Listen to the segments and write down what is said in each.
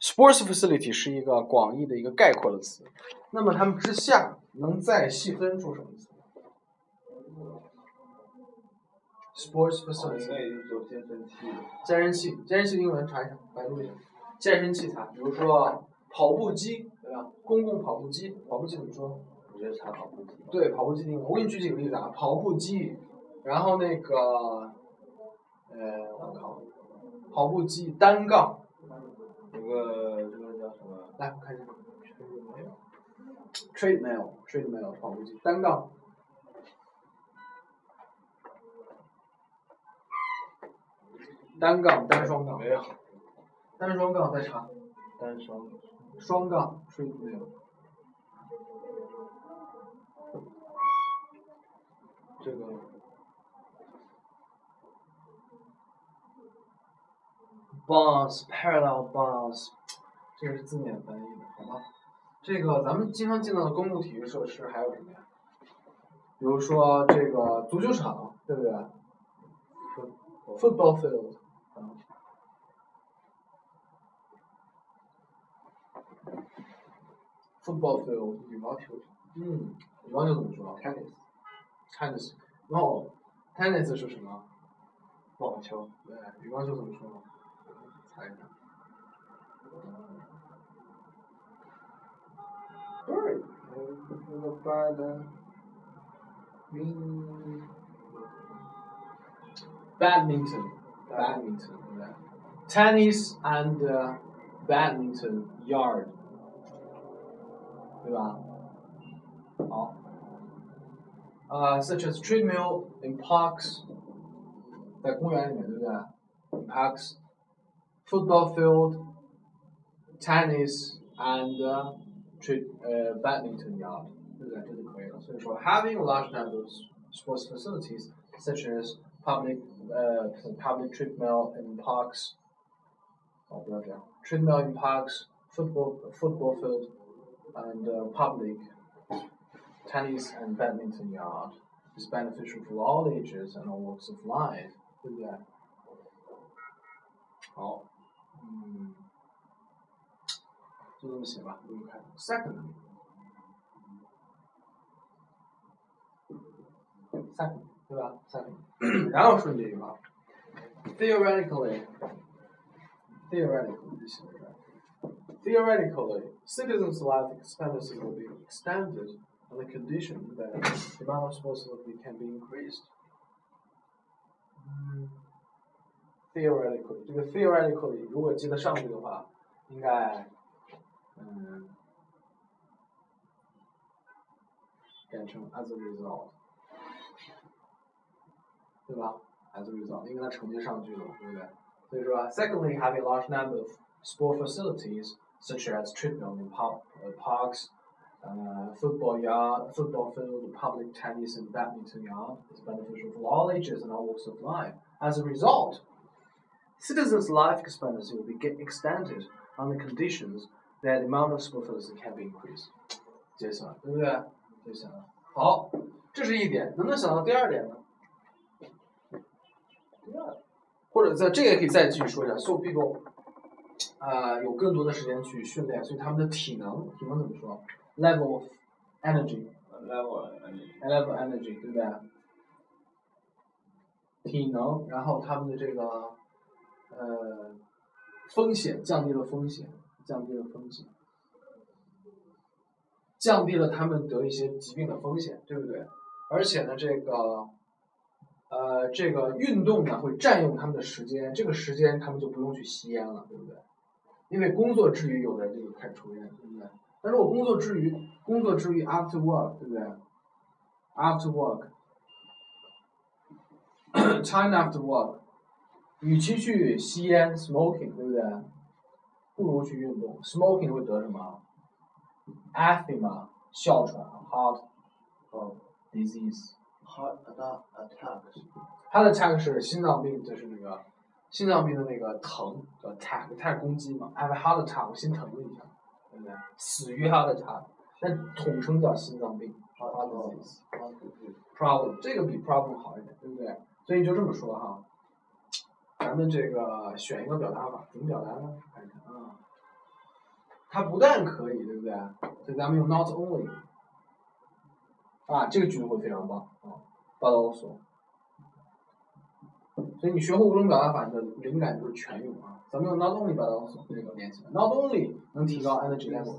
sports facility 是一个广义的一个概括的词，那么它们之下能再细分出什么词？sports facility 该也就是说健身器。健身器，健身器英文查一下，百度一下。健身器材，比如说跑步机，对吧？公共跑步机，跑步机怎么说？我觉得查跑步机。对，跑步机英文，我给你举几个例子啊，跑步机，然后那个，呃，我靠，跑步机单杠，有个这个叫什么？来我看一下，treadmill，treadmill，跑步机单杠，单杠单双杠没有。单双杠再查，单双。双杠 treadmill，这个 bars parallel bars，这个是字面翻译的，好吗？这个咱们经常见到的公共体育设施还有什么呀？比如说这个足球场，对不对？football field，啊 football field，羽毛球场。嗯，羽毛球怎么说？Tennis。Tennis。No，tennis 是什么？网球。对，羽毛球怎么说？猜一下。对。那个班的。嗯。 badminton badminton 对不对？tennis and、uh, badminton yard，对吧？好。呃、s u c h as treadmill in parks，在公园里面，对不对？In parks, football field, tennis and uh, uh, badminton yard is. So for having large numbers sports facilities such as public uh, public treadmill in parks, oh, treadmill in parks, football football field, and uh, public tennis and badminton yard is beneficial for all ages and all walks of life. Yeah. Oh. 嗯，就这么写吧，不用看。Second, second，对吧？Second，然后说你这句话，theoretically, theoretically 就写在这儿 Theoretically, citizens' life expectancy will be extended on the condition that the amount of responsibility can be increased. 嗯 Theoretically，这个 theoretically 如果接得上去的话，应该，嗯，改成 as a result，对吧？as a result，因为它承接上句了，对不对？所以说，secondly, having a large number of sport facilities such as treadmill in park, uh, parks, uh, football yard, football field, public tennis and badminton yard is beneficial for all ages and all walks of life. As a result, citizens' life expectancy will be get extended on the conditions that the amount of sport facilities can be increased. 接下来，对不对？接下来，好，这是一点，能不能想到第二点呢？第二，或者在这个也可以再继续说一下，so people 呃有更多的时间去训练，所以他们的体能，体能怎么说？level of energy level level energy 对不对？体能，然后他们的这个 呃风险降低了风险，降低了风险，降低了他们得一些疾病的风险，对不对？而且呢，这个呃这个运动呢会占用他们的时间，这个时间他们就不用去吸烟了，对不对？因为工作之余有的人就开始抽烟，对不对？但是我工作之余，工作之余 after work，对不对？after work。time after work，与其去吸烟 smoking，对不对？不如去运动。smoking 会得什么？asthma 哮喘 heart of disease。heart attack attack 它的 attack 是心脏病，就是那个心脏病的那个疼叫 attack，attack 攻击嘛。I have a heart attack，我心疼了一下，对不对？死于 heart attack，那统称叫心脏病 heart disease。problem 这个比 problem 好一点，对不对？所以你就这么说哈，咱们这个选一个表达法，怎么表达呢？看一看啊，它不但可以，对不对？所以咱们用 not only，啊，这个句子会非常棒啊，but also。所以你学会五种表达法，你的灵感就是全用啊。咱们用 not only but also 这个连起来，not only 能提高 energy level。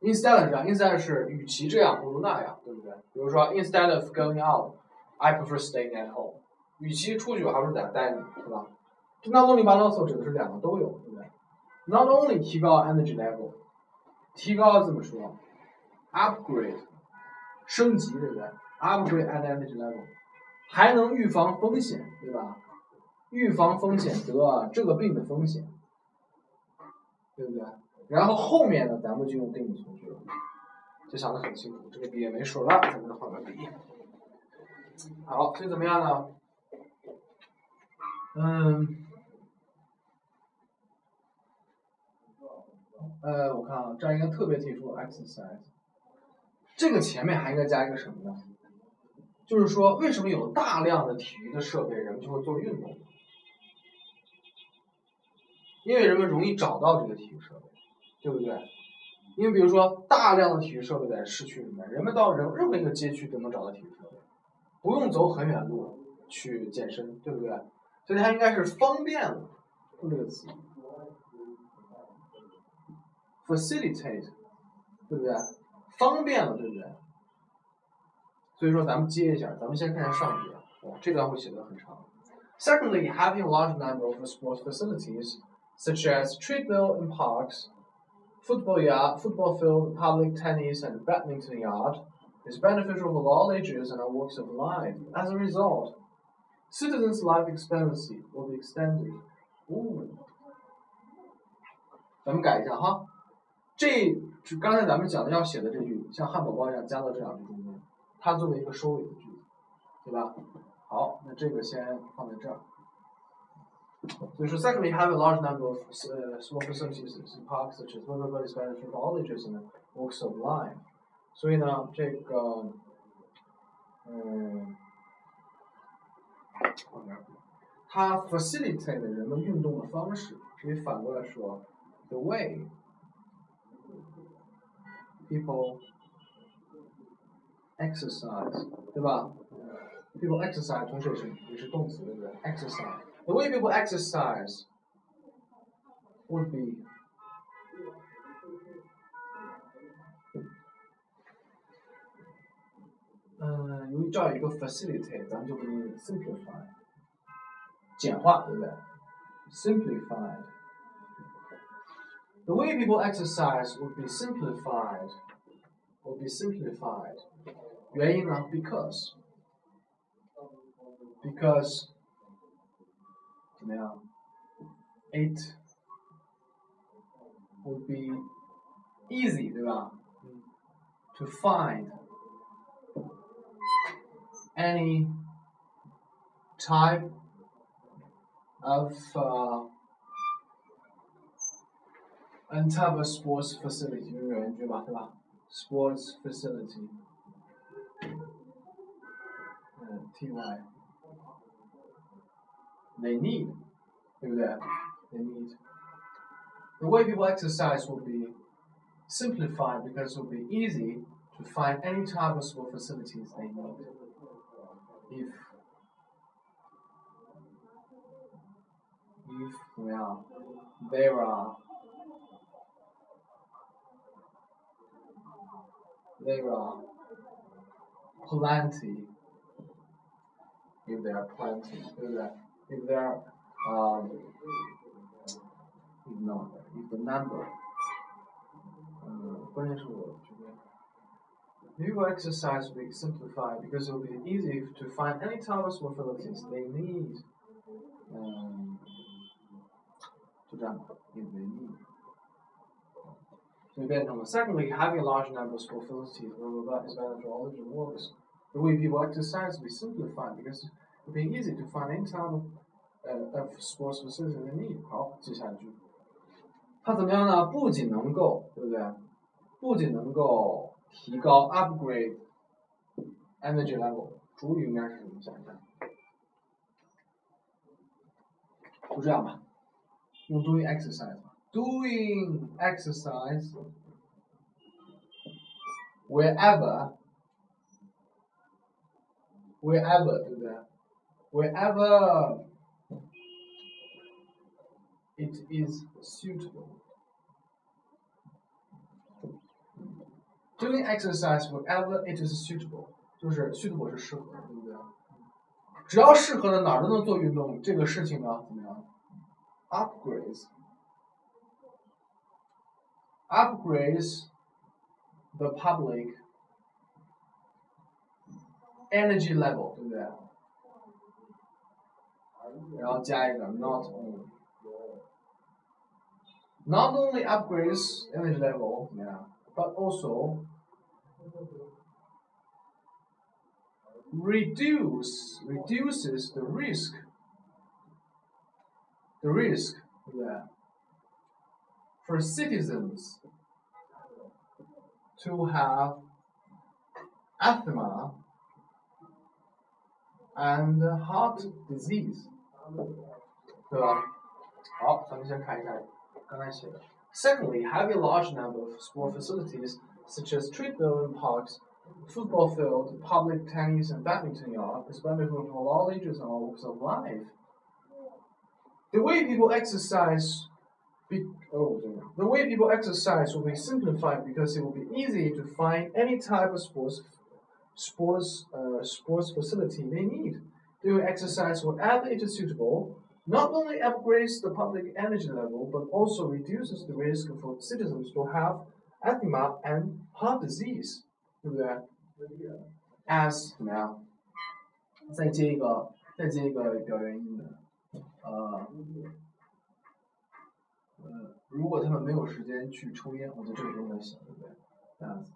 Instead, 是这样，instead 是与其这样不如那样，对不对？比如说 instead of going out, I prefer staying at home。与其出去，我还不如在家待着，是吧？not only but also 指的是两个都有，对不对？Not only 提高 energy level，提高怎么说？upgrade 升级，对不对？upgrade and energy level，还能预防风险，对吧？预防风险得这个病的风险，对不对？然后后面呢，咱们就用定语从句了，就想得很清楚，这个笔也没水了，咱们换个笔。好，所以怎么样呢？嗯，呃，我看啊，这儿应该特别提出 exercise，这个前面还应该加一个什么呢？就是说，为什么有大量的体育的设备，人们就会做运动？因为人们容易找到这个体育设备，对不对？因为比如说，大量的体育设备在市区里面，人们到任任何一个街区都能找到体育设备，不用走很远路去健身，对不对？所以它应该是方便了，用这个词，facilitate，对不对？方便了，对不对？所以说咱们接一下，咱们先看一下上句啊，哦，这段会写的很长。Secondly, having a large number of sports facilities, such as treadmill in parks, football yard, football field, public tennis and badminton yard, is beneficial for all ages and all walks of life. As a result, citizens' life expectancy will be extended. 哦，咱们改一下哈，这就刚才咱们讲的要写的这句，像汉堡包一样加到这两句中间，它作为一个收尾的句子，对吧？好，那这个先放在这儿。所以说，secondly, have a large number of uh, small facilities in parks such as river is beneficial for all ages and walks of life。所以呢，这个，嗯，往哪儿它 facilitate 人们运动的方式，可以反过来说，the way people exercise，对吧？people exercise 同时也是也是动词，对不对？exercise。The way people exercise would be uh, 由于这儿有一个 facilitate，咱们就可以 simplify，简化，对不对？simplified。The way people exercise would be simplified. Would be simplified. 原因呢？Because. Because 怎么样？It would be easy，对吧？To find any type of uh, any type of sports facility，就是原句嘛，对吧？Sports facility，嗯，T Y。they need, 对不对？They need. The way people exercise will be simplified because it will be easy to find any type of sport facilities they need. If if 怎么样？There are there are plenty. If there are plenty, 对不对？if there are um, if not if the number 呃，关键是我觉得 New exercise will be simplified because it will be easy to find any type of facilities they need. Um, 就这样吧，if they need. 所以变成了 Secondly, having a large number of sport facilities blah, blah, blah, is better for all the workers. The way people exercise will be simplified because it will be easy to find any type of 呃 of sports facilities they need。好，接下一句，它怎么样呢？不仅能够，对不对？不仅能够 提高 upgrade energy level，主语应该是什么？想一下，就这样吧，用主语 exercise 吧， doing exercise wherever wherever 对不对？wherever it is suitable. Doing exercise wherever it is suitable，就是 suitable 是适合的，对不对？只要适合的哪儿都能做运动，这个事情呢怎么样？upgrades upgrades the public energy level，对不对？然后加一个 not only。not only upgrades energy level, yeah, but also reduce reduces the risk the risk yeah, for citizens to have asthma and heart disease，对吧？好，咱们先看一下 Secondly, having a large number of sport facilities such as treadmill and parks, football field, public tennis and badminton yard is beneficial for all ages and all walks of life. The way people exercise be, oh, the way people exercise will be simplified because it will be easy to find any type of sports sports uh, sports facility they need. Doing exercise wherever it is suitable not only upgrades the public energy level, but also reduces the risk for citizens to have asthma and heart disease，对不对？as 怎么样？再接一个，再接一个表原因的，呃，呃，如果他们没有时间去抽烟，我觉得这个不用想，对不对？这样子。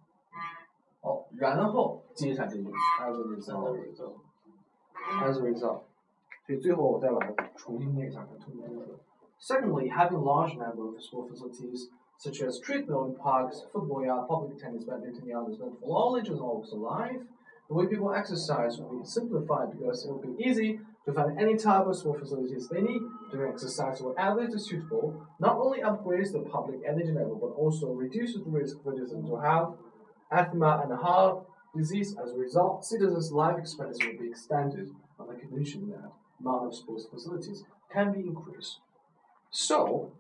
好，然后接一下这句，as a result，as a result。 所以最后我再把它重新念一下，重新读。Secondly, having large number of sport facilities such as treadmill in parks, football yard, public tennis, badminton yard is meant for all ages and walks of life. The way people exercise will be simplified because it will be easy to find any type of sport facilities they need. Doing exercise wherever it is suitable not only upgrades the public energy level but also reduces the risk for citizens to have asthma and heart disease. As a result, citizens' life expectancy will be extended on the condition that amount of sports facilities can be increased. So,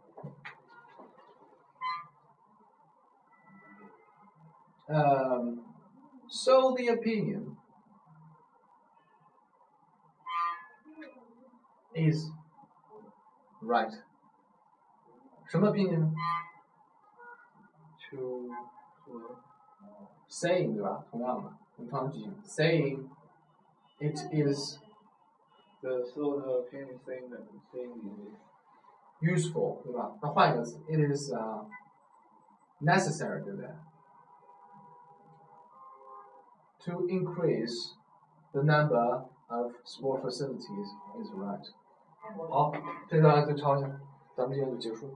um, so the opinion is right. 什么 opinion To saying 对吧？同样的，同样的句型，saying it is the sort of opinion saying that saying is useful 对吧？那换一个词，it is uh necessary 对不对？To increase the number of sport facilities is right。好，这段就抄一下，咱们今天就结束。